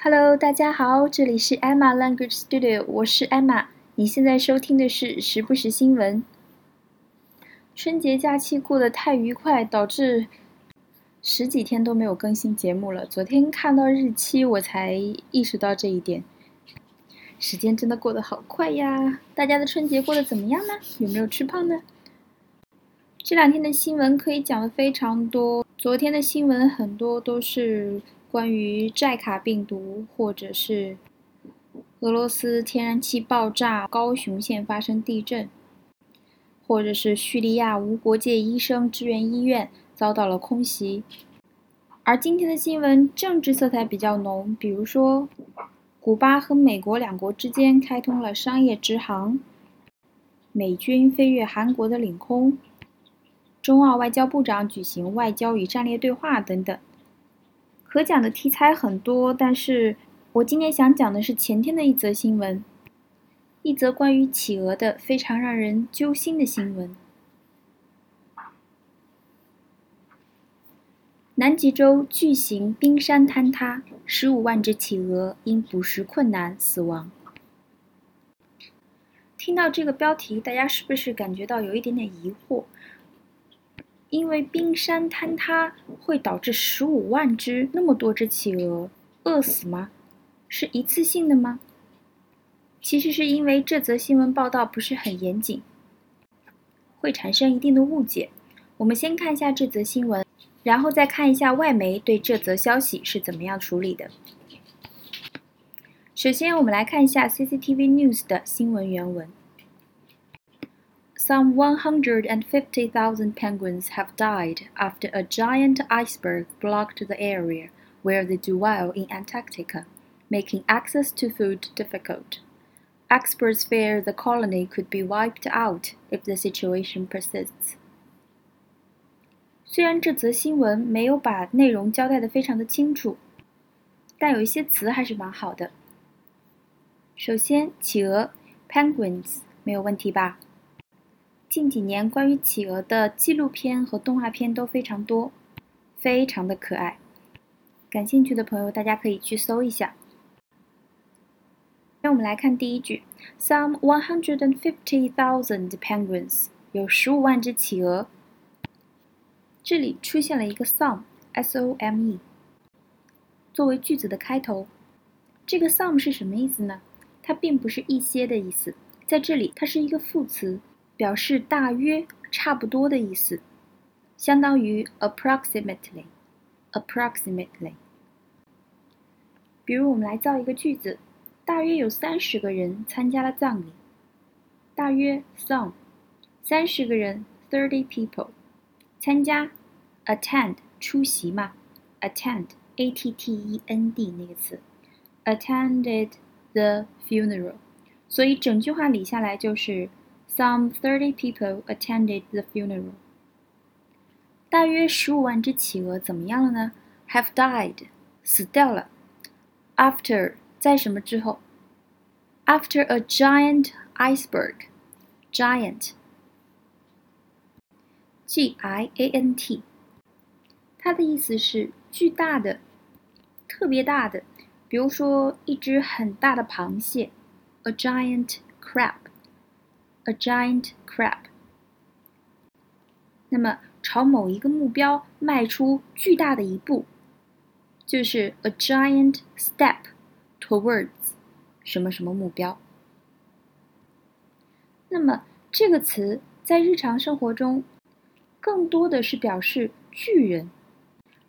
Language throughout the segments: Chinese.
Hello，大家好，这里是 Emma Language Studio，我是 Emma。你现在收听的是时不时新闻。春节假期过得太愉快，导致十几天都没有更新节目了。昨天看到日期，我才意识到这一点。时间真的过得好快呀！大家的春节过得怎么样呢？有没有吃胖呢？这两天的新闻可以讲的非常多。昨天的新闻很多都是关于寨卡病毒，或者是俄罗斯天然气爆炸，高雄县发生地震，或者是叙利亚无国界医生支援医院遭到了空袭。而今天的新闻政治色彩比较浓，比如说，古巴和美国两国之间开通了商业直航，美军飞越韩国的领空。中澳外交部长举行外交与战略对话等等，可讲的题材很多，但是我今天想讲的是前天的一则新闻，一则关于企鹅的非常让人揪心的新闻。南极洲巨型冰山坍塌，十五万只企鹅因捕食困难死亡。听到这个标题，大家是不是感觉到有一点点疑惑？因为冰山坍塌会导致十五万只那么多只企鹅饿死吗？是一次性的吗？其实是因为这则新闻报道不是很严谨，会产生一定的误解。我们先看一下这则新闻，然后再看一下外媒对这则消息是怎么样处理的。首先，我们来看一下 CCTV News 的新闻原文。Some 150,000 penguins have died after a giant iceberg blocked the area where they dwell in Antarctica, making access to food difficult. Experts fear the colony could be wiped out if the situation persists. 虽然这则新闻没有把内容交代的非常的清楚，但有一些词还是蛮好的。首先，企鹅 （penguins） 没有问题吧？ 近几年关于企鹅的纪录片和动画片都非常多，非常的可爱。感兴趣的朋友，大家可以去搜一下。那我们来看第一句：Some one hundred and fifty thousand penguins，有十五万只企鹅。这里出现了一个 some，s-o-m-e，作为句子的开头。这个 some 是什么意思呢？它并不是一些的意思，在这里它是一个副词。表示大约、差不多的意思，相当于 approximately。approximately。比如，我们来造一个句子：大约有三十个人参加了葬礼。大约 some，三十个人 thirty people，参加 attend 出席嘛，attend a t t e n d 那个词，attended the funeral。所以整句话理下来就是。Some thirty people attended the funeral. 大约十五万只企鹅怎么样了呢？Have died，死掉了。After 在什么之后？After a giant iceberg，giant，G I A N T，它的意思是巨大的、特别大的，比如说一只很大的螃蟹，a giant crab。 A giant crab。那么，朝某一个目标迈出巨大的一步，就是 a giant step towards 什么什么目标。那么，这个词在日常生活中，更多的是表示巨人，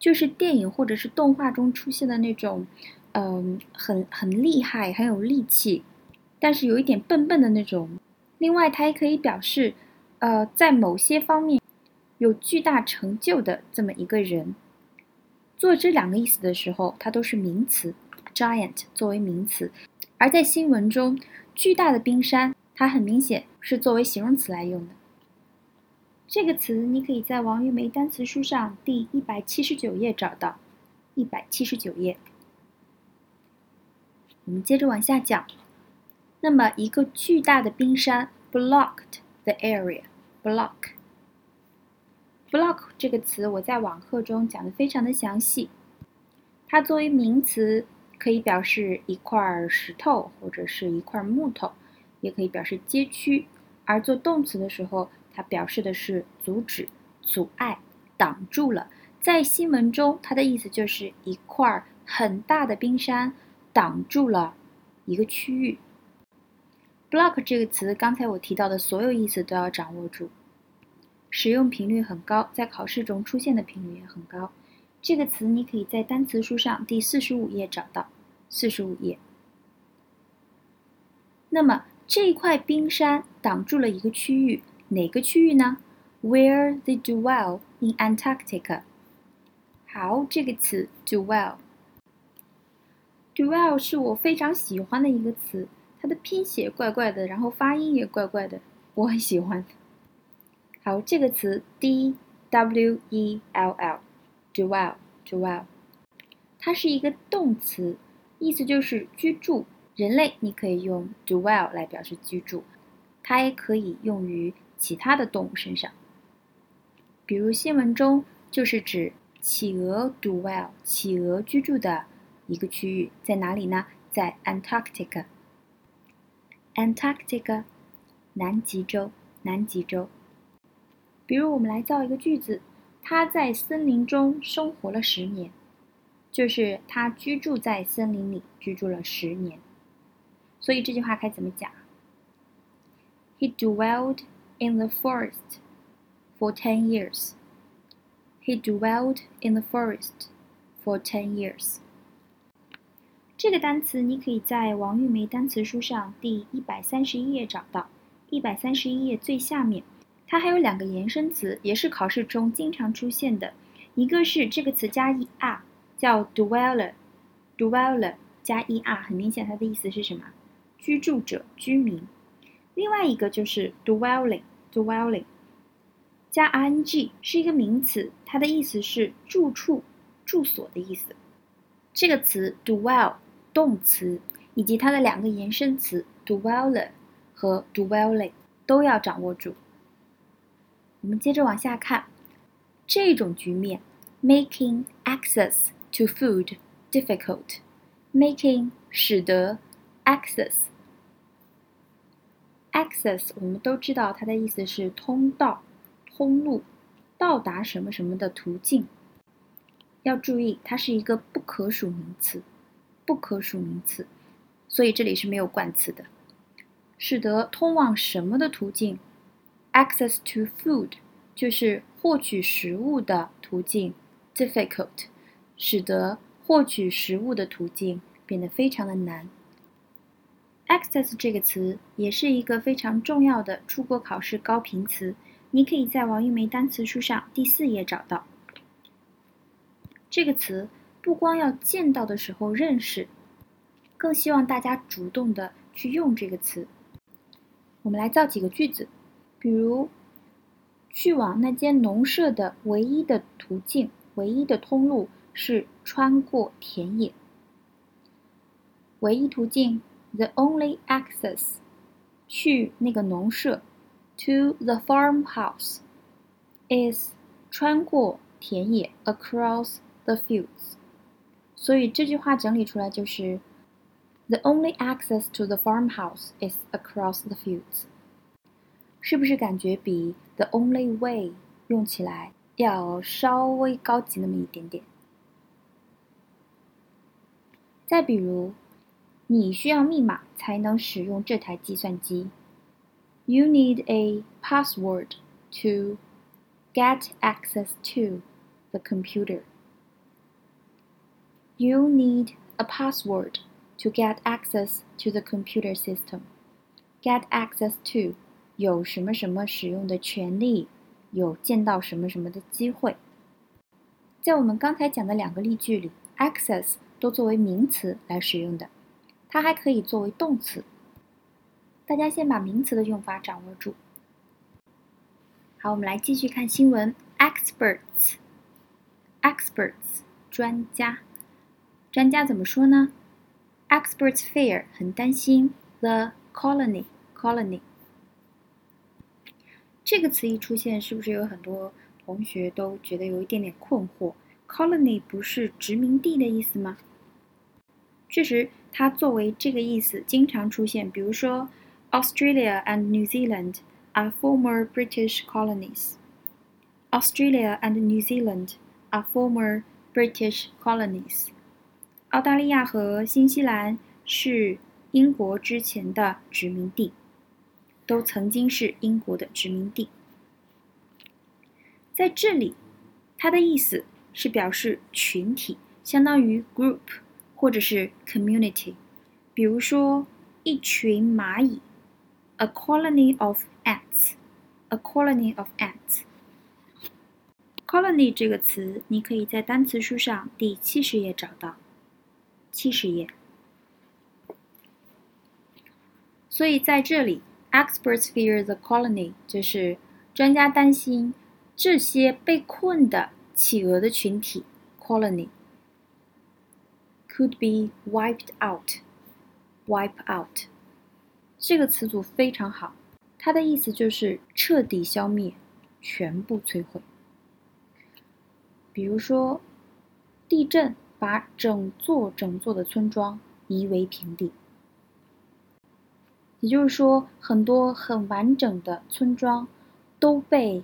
就是电影或者是动画中出现的那种，嗯，很很厉害、很有力气，但是有一点笨笨的那种。另外，它也可以表示，呃，在某些方面有巨大成就的这么一个人。做这两个意思的时候，它都是名词，giant 作为名词；而在新闻中，巨大的冰山，它很明显是作为形容词来用的。这个词你可以在王玉梅单词书上第一百七十九页找到，一百七十九页。我们接着往下讲。那么，一个巨大的冰山 blocked the area。block，block 这个词我在网课中讲的非常的详细。它作为名词可以表示一块石头或者是一块木头，也可以表示街区。而做动词的时候，它表示的是阻止、阻碍、挡住了。在新闻中，它的意思就是一块很大的冰山挡住了一个区域。Block 这个词，刚才我提到的所有意思都要掌握住，使用频率很高，在考试中出现的频率也很高。这个词你可以在单词书上第四十五页找到，四十五页。那么这块冰山挡住了一个区域，哪个区域呢？Where they dwell in Antarctica。好，这个词 dwell，dwell 是我非常喜欢的一个词，它的拼写怪怪的，然后发音也怪怪的，我很喜欢。好，这个词 d w e l l。dwell，dwell，它是一个动词，意思就是居住。人类你可以用 dwell 来表示居住，它也可以用于其他的动物身上。比如新闻中就是指企鹅 dwell，企鹅居住的一个区域在哪里呢？在 Antarctica。Antarctica，南极洲，南极洲。比如我们来造一个句子。他在森林中生活了十年，就是他居住在森林里居住了十年。所以这句话该怎么讲？He dwelled in the forest for ten years. He dwelled in the forest for ten years. 这个单词你可以在王玉梅单词书上第一百三十一页找到，一百三十一页最下面。它还有两个延伸词，也是考试中经常出现的。一个是这个词加 er，叫 dweller，dweller 加 er，很明显它的意思是什么？居住者、居民。另外一个就是 dwelling，dwelling 加 ing 是一个名词，它的意思是住处、住所的意思。这个词 dwell 动词以及它的两个延伸词 do weller 和 do welling 都要掌握住。我们接着往下看，这种局面，making access to food difficult，making 使得 access，access 我们都知道它的意思是通道、通路、到达什么什么的途径。要注意，它是一个不可数名词，不可数名词，所以这里是没有冠词的。使得通往什么的途径？Access to food 就是获取食物的途径，difficult 使得获取食物的途径变得非常的难。Access 这个词也是一个非常重要的出国考试高频词，你可以在王玉梅单词书上第四页找到。这个词不光要见到的时候认识，更希望大家主动的去用这个词。我们来造几个句子。比如，去往那间农舍的唯一的途径、唯一的通路是穿过田野。唯一途径，the only access，去那个农舍，to the farmhouse is 穿过田野，across the fields。所以这句话整理出来就是，the only access to the farmhouse is across the fields。是不是感觉比 the only way 用起来要稍微高级那么一点点？再比如，你需要密码才能使用这台计算机。You need a password to get access to the computer. You need a password to get access to the computer system. Get access to 有什么什么使用的权利，有见到什么什么的机会。在我们刚才讲的两个例句里，access 都作为名词来使用的，它还可以作为动词。大家先把名词的用法掌握住。好，我们来继续看新闻。Experts，experts，专家，专家怎么说呢？Experts fear 很担心 the colony，colony。这个词一出现，是不是有很多同学都觉得有一点点困惑？Colony 不是殖民地的意思吗？ 确实，它作为这个意思经常出现。比如说，Australia and New Zealand are former British colonies. Australia and New Zealand are former British colonies. 澳大利亚和新西兰是英国之前的殖民地，都曾经是英国的殖民地。在这里，它的意思是表示群体，相当于 group 或者是 community。比如说，一群蚂蚁，a colony of ants，a colony of ants。colony 这个词，你可以在单词书上第七十页找到。七十页。所以在这里，experts fear the colony，就是专家担心这些被困的企鹅的群体 colony could be wiped out。wipe out 这个词组非常好，它的意思就是彻底消灭、全部摧毁。比如说，地震。把整座整座的村庄夷为平地，也就是说，很多很完整的村庄都被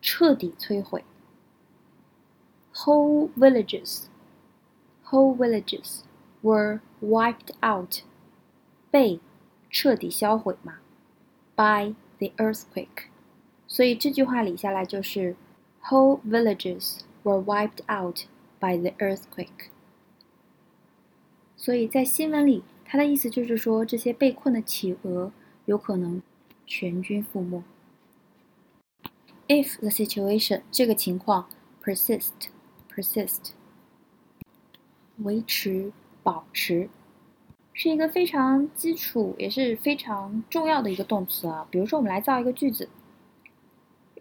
彻底摧毁。Whole villages, whole villages were wiped out，被彻底销毁嘛？By the earthquake。所以这句话理下来就是 Whole villages were wiped out by the earthquake。 所以在新闻里，它的意思就是说，这些被困的企鹅有可能全军覆没。If the situation 这个情况 persist persist 维持保持，是一个非常基础也是非常重要的一个动词啊。比如说，我们来造一个句子，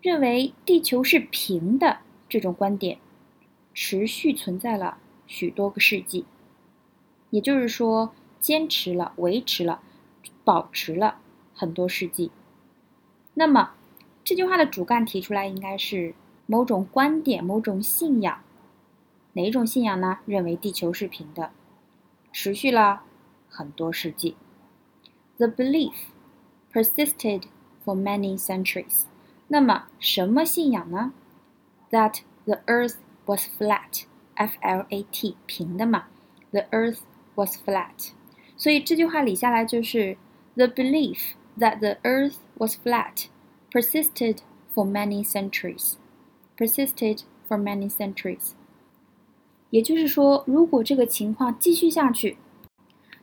认为地球是平的这种观点持续存在了许多个世纪。也就是说，坚持了、维持了、保持了很多世纪。那么，这句话的主干提出来应该是某种观点、某种信仰。哪一种信仰呢？认为地球是平的，持续了很多世纪。The belief persisted for many centuries。那么，什么信仰呢？That the Earth was flat，F-L-A-T，平的嘛。The Earth was flat，所以这句话理下来就是 the belief that the Earth was flat persisted for many centuries. Persisted for many centuries. 也就是说，如果这个情况继续下去，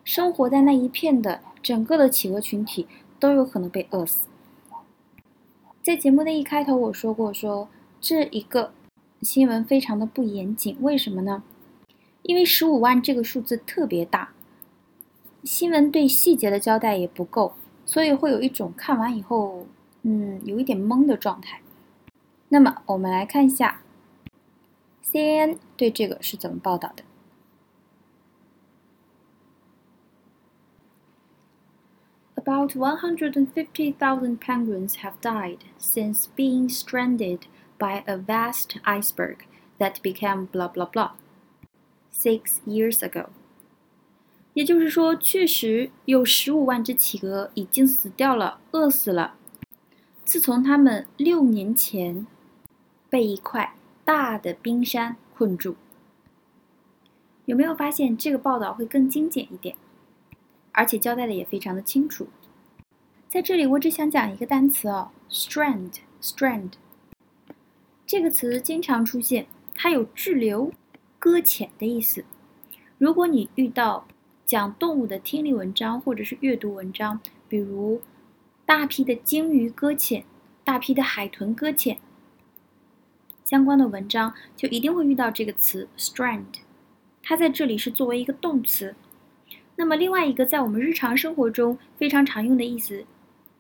生活在那一片的整个的企鹅群体都有可能被饿死。在节目的一开头我说过，说这一个新闻非常的不严谨，为什么呢？因为十五万这个数字特别大，新闻对细节的交代也不够，所以会有一种看完以后，嗯，有一点懵的状态。那么我们来看一下，CNN 对这个是怎么报道的：About one hundred and fifty thousand penguins have died since being stranded by a vast iceberg that became blah blah blah. Six years ago，也就是说，确实有十五万只企鹅已经死掉了，饿死了。自从它们六年前被一块大的冰山困住，有没有发现这个报道会更精简一点，而且交代的也非常的清楚？在这里，我只想讲一个单词哦，strand，strand，这个词经常出现，它有滞留。搁浅的意思。如果你遇到讲动物的听力文章或者是阅读文章，比如大批的鲸鱼搁浅、大批的海豚搁浅相关的文章，就一定会遇到这个词 strand。它在这里是作为一个动词。那么另外一个在我们日常生活中非常常用的意思，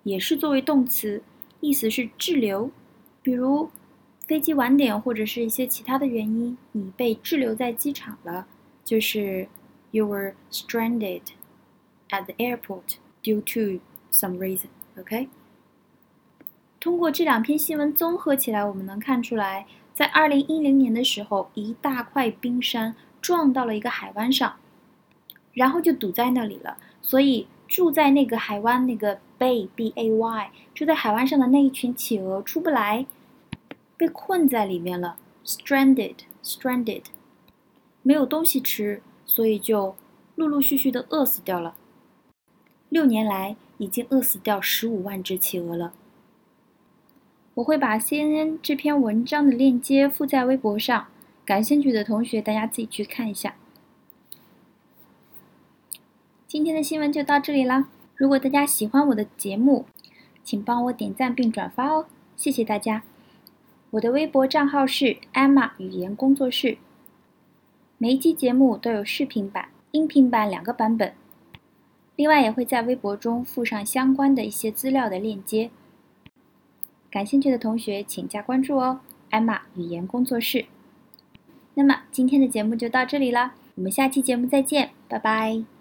也是作为动词，意思是滞留，比如。飞机晚点或者是一些其他的原因，你被滞留在机场了，就是 you were stranded at the airport due to some reason。OK，通过这两篇新闻综合起来，我们能看出来，在二零一零年的时候，一大块冰山撞到了一个海湾上，然后就堵在那里了。所以住在那个海湾那个 bay b a y 住在海湾上的那一群企鹅出不来，被困在里面了，stranded stranded，没有东西吃，所以就陆陆续续的饿死掉了。六年来已经饿死掉十五万只企鹅了。我会把 CNN 这篇文章的链接附在微博上，感兴趣的同学大家自己去看一下。今天的新闻就到这里啦！如果大家喜欢我的节目，请帮我点赞并转发哦，谢谢大家。我的微博账号是 Emma 语言工作室，每一期节目都有视频版、音频版两个版本，另外也会在微博中附上相关的一些资料的链接。感兴趣的同学请加关注哦，Emma 语言工作室。那么今天的节目就到这里了，我们下期节目再见，拜拜。